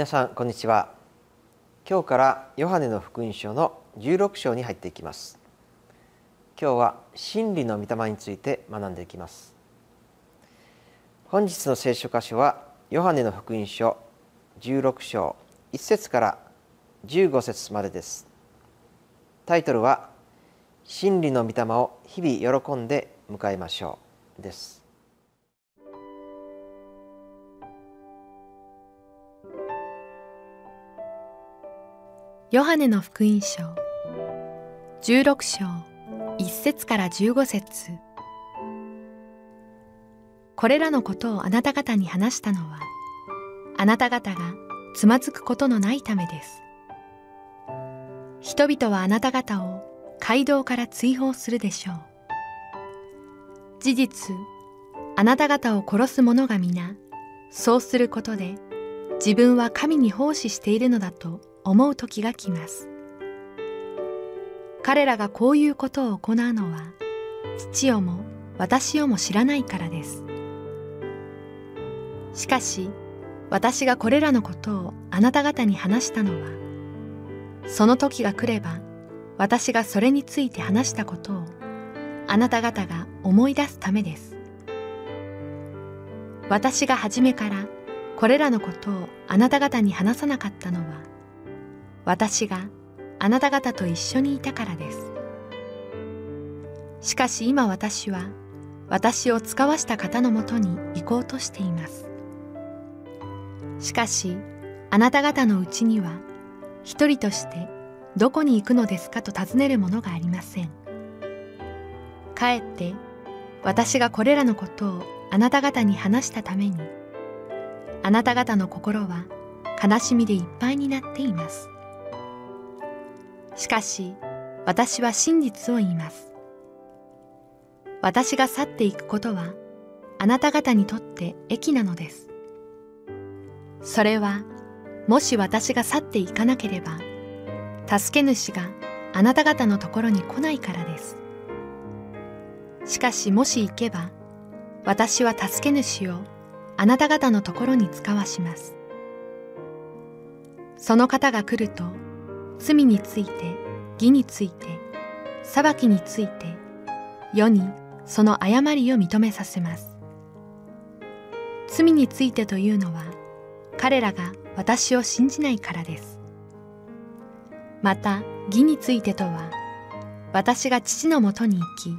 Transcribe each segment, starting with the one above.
皆さんこんにちは。今日からヨハネの福音書の16章に入っていきます。今日は真理の御霊について学んでいきます。本日の聖書箇所はヨハネの福音書16章1節から15節までです。タイトルは真理の御霊を日々喜んで迎えましょうです。ヨハネの福音書。16章。1節から15節。これらのことをあなた方に話したのはあなた方がつまずくことのないためです。人々はあなた方を街道から追放するでしょう。事実あなた方を殺す者が皆そうすることで自分は神に奉仕しているのだと思う時が来ます。彼らがこういうことを行うのは父をも私をも知らないからです。しかし私がこれらのことをあなた方に話したのはその時が来れば私がそれについて話したことをあなた方が思い出すためです。私が初めからこれらのことをあなた方に話さなかったのは私があなた方と一緒にいたからです。しかし今私は私を使わした方のもとに行こうとしています。しかしあなた方のうちには一人としてどこに行くのですかと尋ねるものがありません。かえって私がこれらのことをあなた方に話したためにあなた方の心は悲しみでいっぱいになっています。しかし私は真実を言います。私が去っていくことはあなた方にとって益なのです。それはもし私が去っていかなければ助け主があなた方のところに来ないからです。しかしもし行けば私は助け主をあなた方のところに使わします。その方が来ると罪について義について裁きについて世にその誤りを認めさせます。罪についてというのは彼らが私を信じないからです。また義についてとは私が父のもとに行き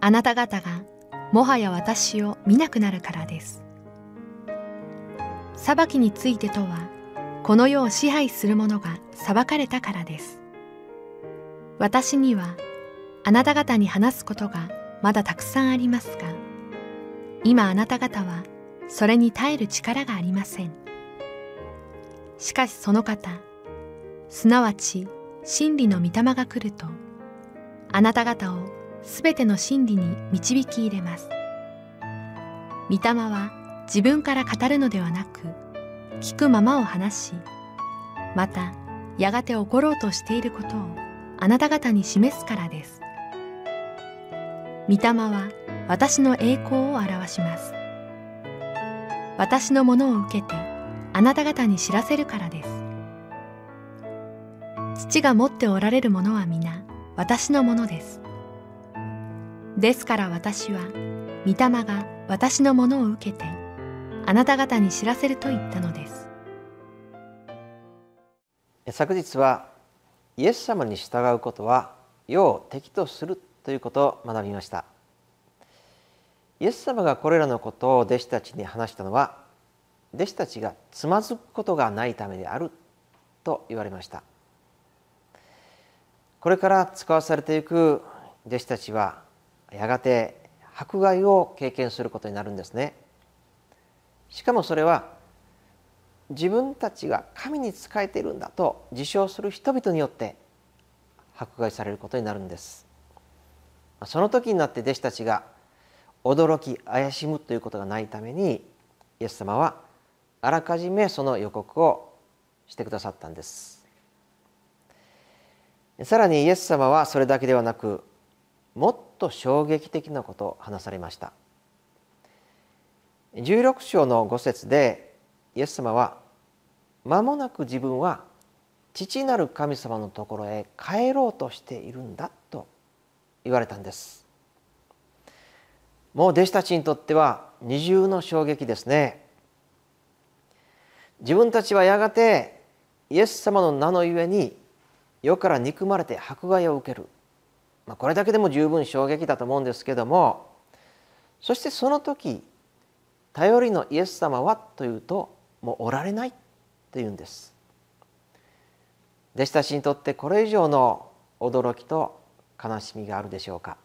あなた方がもはや私を見なくなるからです。裁きについてとはこの世を支配する者が裁かれたからです。私にはあなた方に話すことがまだたくさんありますが、今あなた方はそれに耐える力がありません。しかしその方、すなわち真理の御霊が来ると、あなた方をすべての真理に導き入れます。御霊は自分から語るのではなく、聞くままを話し、またやがて起ころうとしていることをあなた方に示すからです。御霊は私の栄光を表します。私のものを受けてあなた方に知らせるからです。父が持っておられるものは皆私のものです。ですから私は御霊が私のものを受けてあなた方に知らせると言ったのです。昨日はイエス様に従うことは世を敵とするということを学びました。イエス様がこれらのことを弟子たちに話したのは弟子たちがつまずくことがないためであると言われました。これから使わされていく弟子たちはやがて迫害を経験することになるんですね。しかもそれは自分たちが神に仕えているんだと自称する人々によって迫害されることになるんです。その時になって弟子たちが驚き怪しむということがないためにイエス様はあらかじめその予告をしてくださったんです。さらにイエス様はそれだけではなくもっと衝撃的なことを話されました。16章の5節でイエス様は間もなく自分は父なる神様のところへ帰ろうとしているんだと言われたんです。もう弟子たちにとっては二重の衝撃ですね。自分たちはやがてイエス様の名のゆえに世から憎まれて迫害を受ける、まあ、これだけでも十分衝撃だと思うんですけどもそしてその時頼りのイエス様はというともうおられないというんです。弟子たちにとってこれ以上の驚きと悲しみがあるでしょうか。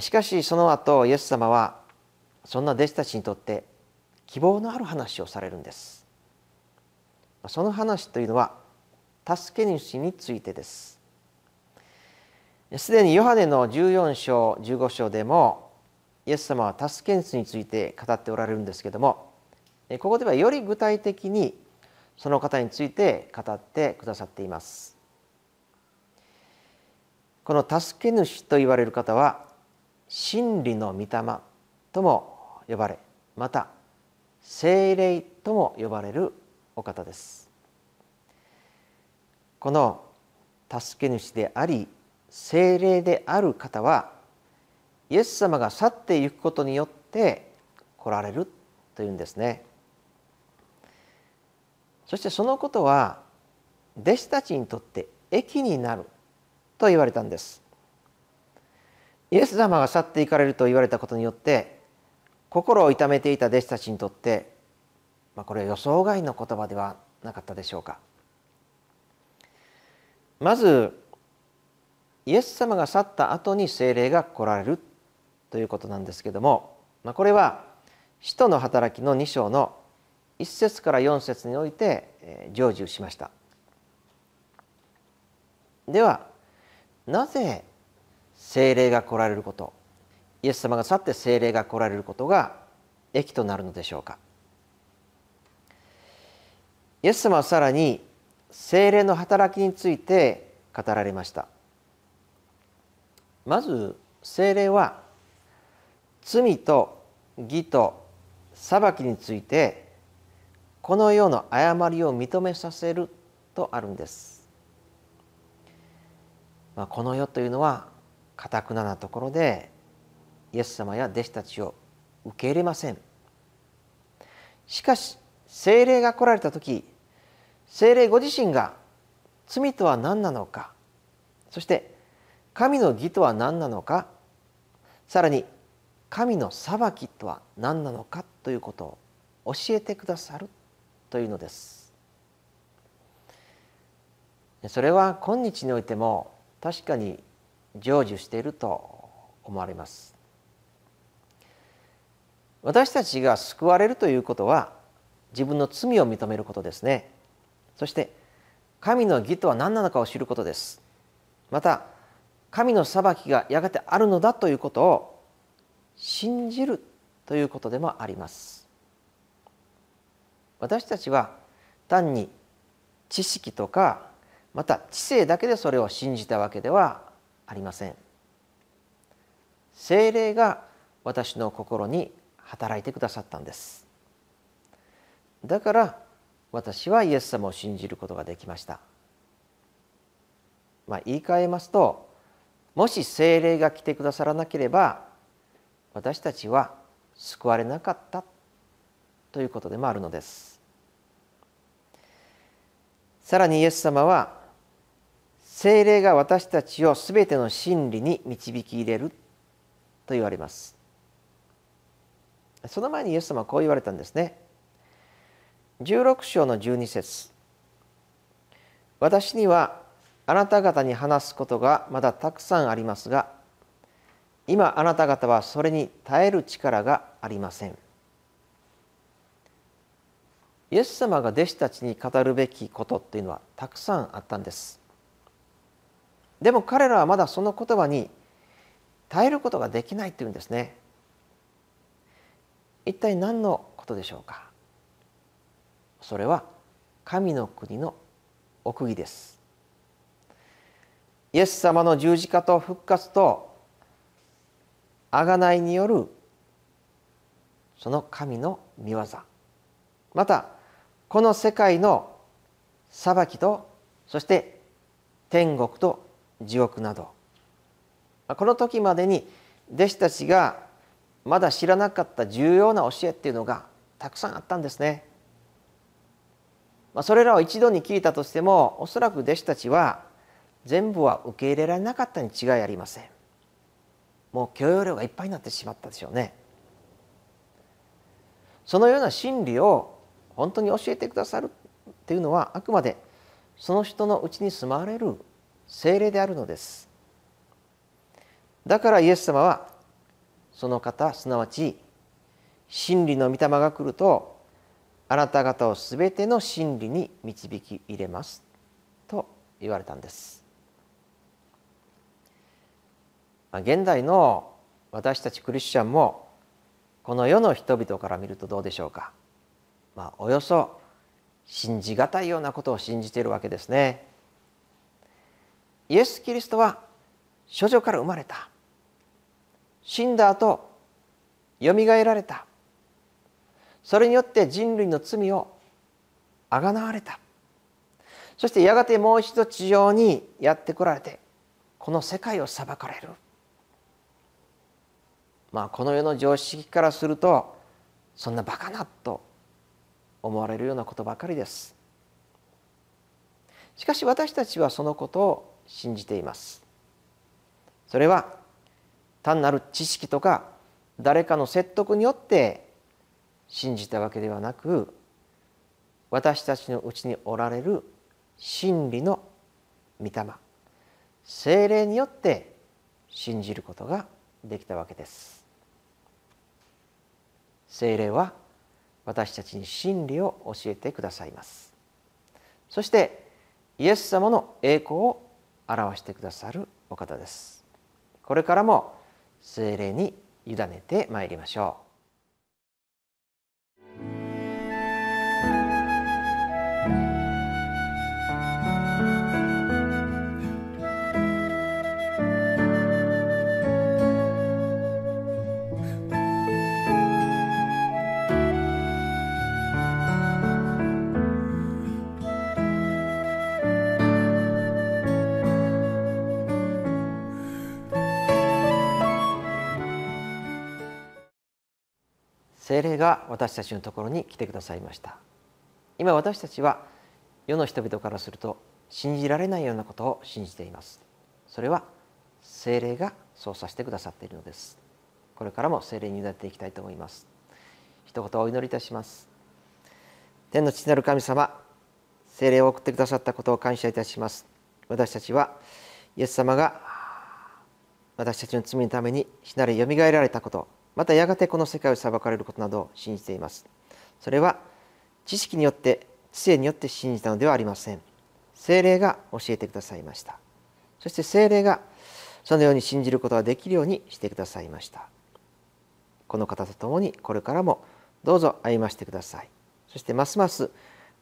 しかしその後イエス様はそんな弟子たちにとって希望のある話をされるんです。その話というのは助け主についてです。すでにヨハネの14章15章でもイエス様は助け主について語っておられるんですけどもここではより具体的にその方について語ってくださっています。この助け主と言われる方は真理の御霊とも呼ばれまた精霊とも呼ばれるお方です。この助け主であり精霊である方はイエス様が去っていくことによって来られるというんですね。そしてそのことは弟子たちにとって益になると言われたんです。イエス様が去っていかれると言われたことによって心を痛めていた弟子たちにとって、まあ、これは予想外の言葉ではなかったでしょうか。まずイエス様が去った後に精霊が来られるということなんですけども、まあ、これは使徒の働きの2章の1節から4節において成就しました。ではなぜ精霊が来られることイエス様が去って精霊が来られることが益となるのでしょうか。イエス様はさらに精霊の働きについて語られました。まず精霊は罪と義と裁きについてこの世の誤りを認めさせるとあるんです。まあ、この世というのはかたくななところでイエス様や弟子たちを受け入れません。しかし精霊が来られた時精霊ご自身が罪とは何なのかそして神の義とは何なのかさらに神の裁きとは何なのかということを教えてくださるというのです。それは今日においても確かに成就していると思われます。私たちが救われるということは自分の罪を認めることですね。そして神の義とは何なのかを知ることです。また神の裁きがやがてあるのだということを信じるということでもあります。私たちは単に知識とかまた知性だけでそれを信じたわけではありません。精霊が私の心に働いてくださったんです。だから私はイエス様を信じることができました。まあ言い換えますともし精霊が来てくださらなければ私たちは救われなかったということでもあるのです。さらにイエス様は精霊が私たちをすべての真理に導き入れると言われます。その前にイエス様はこう言われたんですね。16章の12節。私にはあなた方に話すことがまだたくさんありますが今あなた方はそれに耐える力がありません。イエス様が弟子たちに語るべきことっていうのはたくさんあったんです。でも彼らはまだその言葉に耐えることができないっていうんですね。一体何のことでしょうか？それは神の国の奥義です。イエス様の十字架と復活と贖いによるその神の御業またこの世界の裁きとそして天国と地獄などこの時までに弟子たちがまだ知らなかった重要な教えっていうのがたくさんあったんですね。それらを一度に聞いたとしてもおそらく弟子たちは全部は受け入れられなかったに違いありません。もう許容量がいっぱいになってしまったでしょうね。そのような真理を本当に教えてくださるっていうのはあくまでその人のうちに住まわれる精霊であるのです。だからイエス様はその方すなわち真理の御霊が来るとあなた方をすべての真理に導き入れますと言われたんです。現代の私たちクリスチャンもこの世の人々から見るとどうでしょうか。まあ、およそ信じがたいようなことを信じているわけですね。イエス・キリストは処女から生まれた死んだ後よみがえられたそれによって人類の罪をあがなわれたそしてやがてもう一度地上にやってこられてこの世界を裁かれるまあこの世の常識からするとそんなバカなと思われるようなことばかりです。しかし私たちはそのことを信じています。それは単なる知識とか誰かの説得によって信じたわけではなく私たちのうちにおられる真理の御霊精霊によって信じることができたわけです。聖霊は私たちに真理を教えてくださいます。そしてイエス様の栄光を表してくださるお方です。これからも聖霊に委ねてまいりましょう。精霊が私たちのところに来てくださいました。今私たちは世の人々からすると信じられないようなことを信じています。それは精霊が操作してくださっているのです。これからも精霊に委ねていきたいと思います。一言お祈りいたします。天の父なる神様精霊を送ってくださったことを感謝いたします。私たちはイエス様が私たちの罪のために死なれよみがえられたことまたやがてこの世界を裁かれることなどを信じています。それは知識によって知性によって信じたのではありません。精霊が教えてくださいました。そして精霊がそのように信じることができるようにしてくださいました。この方と共にこれからもどうぞ歩ましてください。そしてますます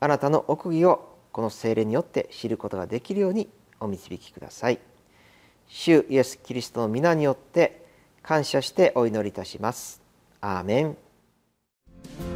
あなたの奥義をこの精霊によって知ることができるようにお導きください。主イエス・キリストの皆によって感謝してお祈りいたします。アーメン「